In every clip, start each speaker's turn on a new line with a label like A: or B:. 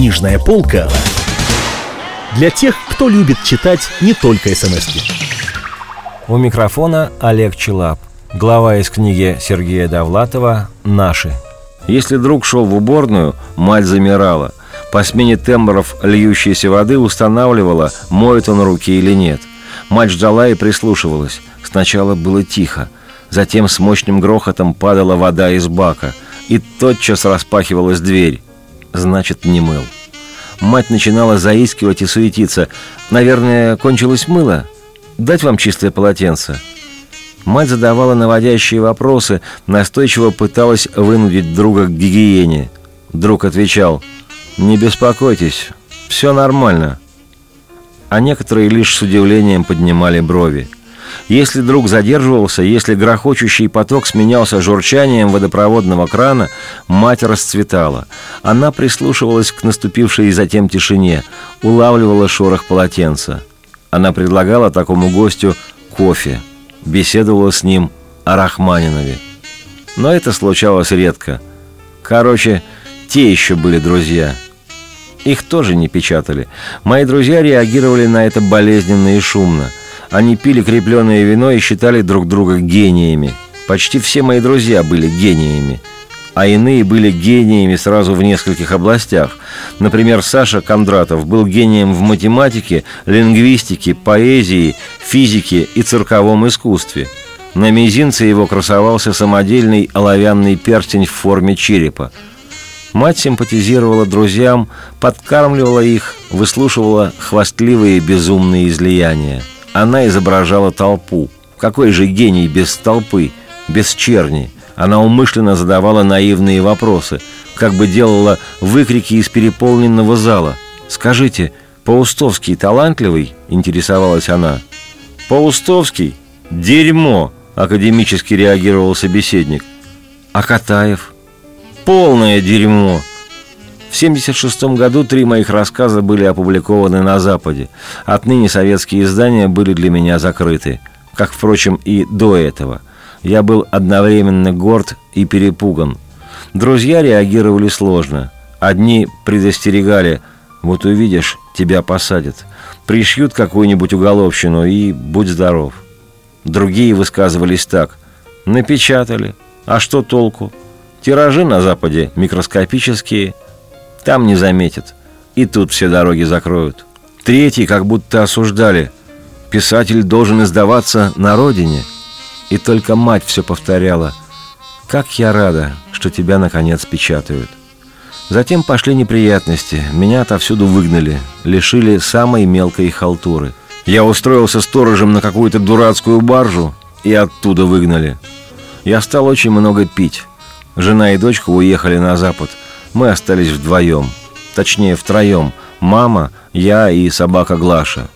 A: Книжная полка для тех, кто любит читать не только смс -ки.
B: У микрофона Олег Челап. Глава из книги Сергея Довлатова «Наши». Если друг шел в уборную, мать замирала. По смене тембров льющейся воды устанавливала, моет он руки или нет. Мать ждала и прислушивалась. Сначала было тихо. Затем с мощным грохотом падала вода из бака. И тотчас распахивалась дверь. Значит, не мыл. Мать начинала заискивать и суетиться. «Наверное, кончилось мыло? Дать вам чистое полотенце?» Мать задавала наводящие вопросы, настойчиво пыталась вынудить друга к гигиене. Друг отвечал «Не беспокойтесь, все нормально». А некоторые лишь с удивлением поднимали брови. Если друг задерживался, если грохочущий поток сменялся журчанием водопроводного крана, мать расцветала. Она прислушивалась к наступившей затем тишине, улавливала шорох полотенца. Она предлагала такому гостю кофе – беседовала с ним о Рахманинове. Но это случалось редко. Короче, те еще были друзья. Их тоже не печатали. Мои друзья реагировали на это болезненно и шумно. Они пили крепленное вино и считали друг друга гениями. Почти все мои друзья были гениями а иные были гениями сразу в нескольких областях. Например, Саша Кондратов был гением в математике, лингвистике, поэзии, физике и цирковом искусстве. На мизинце его красовался самодельный оловянный перстень в форме черепа. Мать симпатизировала друзьям, подкармливала их, выслушивала хвастливые безумные излияния. Она изображала толпу. Какой же гений без толпы, без черни – она умышленно задавала наивные вопросы, как бы делала выкрики из переполненного зала. «Скажите, Паустовский талантливый?» – интересовалась она. «Паустовский? Дерьмо!» – академически реагировал собеседник. «А Катаев?» «Полное дерьмо!» В 1976 году три моих рассказа были опубликованы на Западе. Отныне советские издания были для меня закрыты, как, впрочем, и до этого – я был одновременно горд и перепуган. Друзья реагировали сложно. Одни предостерегали «Вот увидишь, тебя посадят». Пришьют какую-нибудь уголовщину и будь здоров. Другие высказывались так «Напечатали. А что толку? Тиражи на Западе микроскопические. Там не заметят. И тут все дороги закроют». Третьи как будто осуждали «Писатель должен издаваться на родине». И только мать все повторяла. «Как я рада, что тебя, наконец, печатают». Затем пошли неприятности. Меня отовсюду выгнали, лишили самой мелкой халтуры. Я устроился сторожем на какую-то дурацкую баржу, и оттуда выгнали. Я стал очень много пить. Жена и дочка уехали на запад. Мы остались вдвоем. Точнее, втроем. Мама, я и собака Глаша.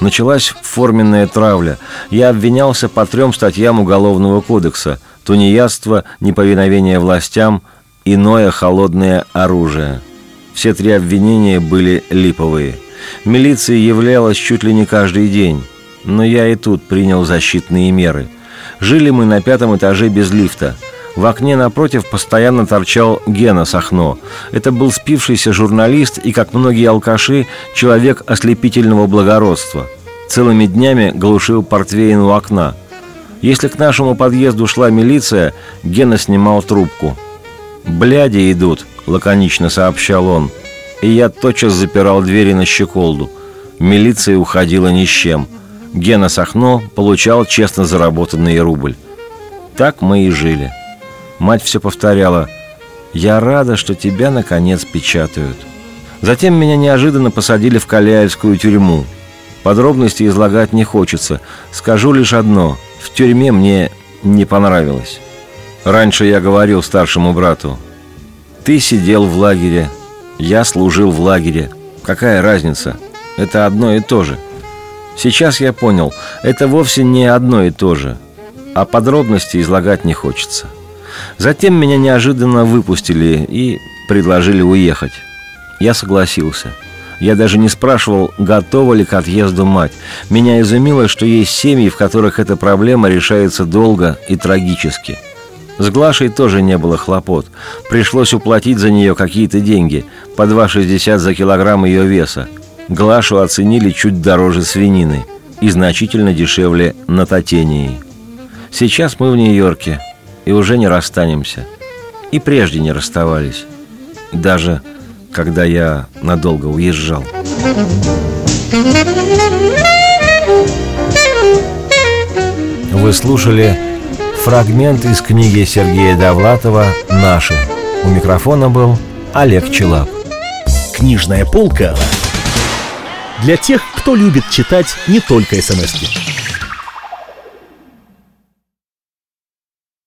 B: Началась форменная травля. Я обвинялся по трем статьям Уголовного кодекса – тунеядство, неповиновение властям, иное холодное оружие. Все три обвинения были липовые. Милиция являлась чуть ли не каждый день. Но я и тут принял защитные меры. Жили мы на пятом этаже без лифта – в окне напротив постоянно торчал Гена Сахно. Это был спившийся журналист и, как многие алкаши, человек ослепительного благородства. Целыми днями глушил портвейн у окна. Если к нашему подъезду шла милиция, Гена снимал трубку. «Бляди идут», — лаконично сообщал он. И я тотчас запирал двери на щеколду. Милиция уходила ни с чем. Гена Сахно получал честно заработанный рубль. Так мы и жили. Мать все повторяла «Я рада, что тебя, наконец, печатают». Затем меня неожиданно посадили в Каляевскую тюрьму. Подробности излагать не хочется. Скажу лишь одно. В тюрьме мне не понравилось. Раньше я говорил старшему брату. Ты сидел в лагере, я служил в лагере. Какая разница? Это одно и то же. Сейчас я понял, это вовсе не одно и то же. А подробности излагать не хочется. Затем меня неожиданно выпустили и предложили уехать. Я согласился. Я даже не спрашивал, готова ли к отъезду мать. Меня изумило, что есть семьи, в которых эта проблема решается долго и трагически. С Глашей тоже не было хлопот. Пришлось уплатить за нее какие-то деньги, по 2,60 за килограмм ее веса. Глашу оценили чуть дороже свинины и значительно дешевле на Татении. Сейчас мы в Нью-Йорке и уже не расстанемся. И прежде не расставались. Даже когда я надолго уезжал. Вы слушали фрагмент из книги Сергея Довлатова «Наши». У микрофона был Олег Челап.
A: Книжная полка для тех, кто любит читать не только смс -ки.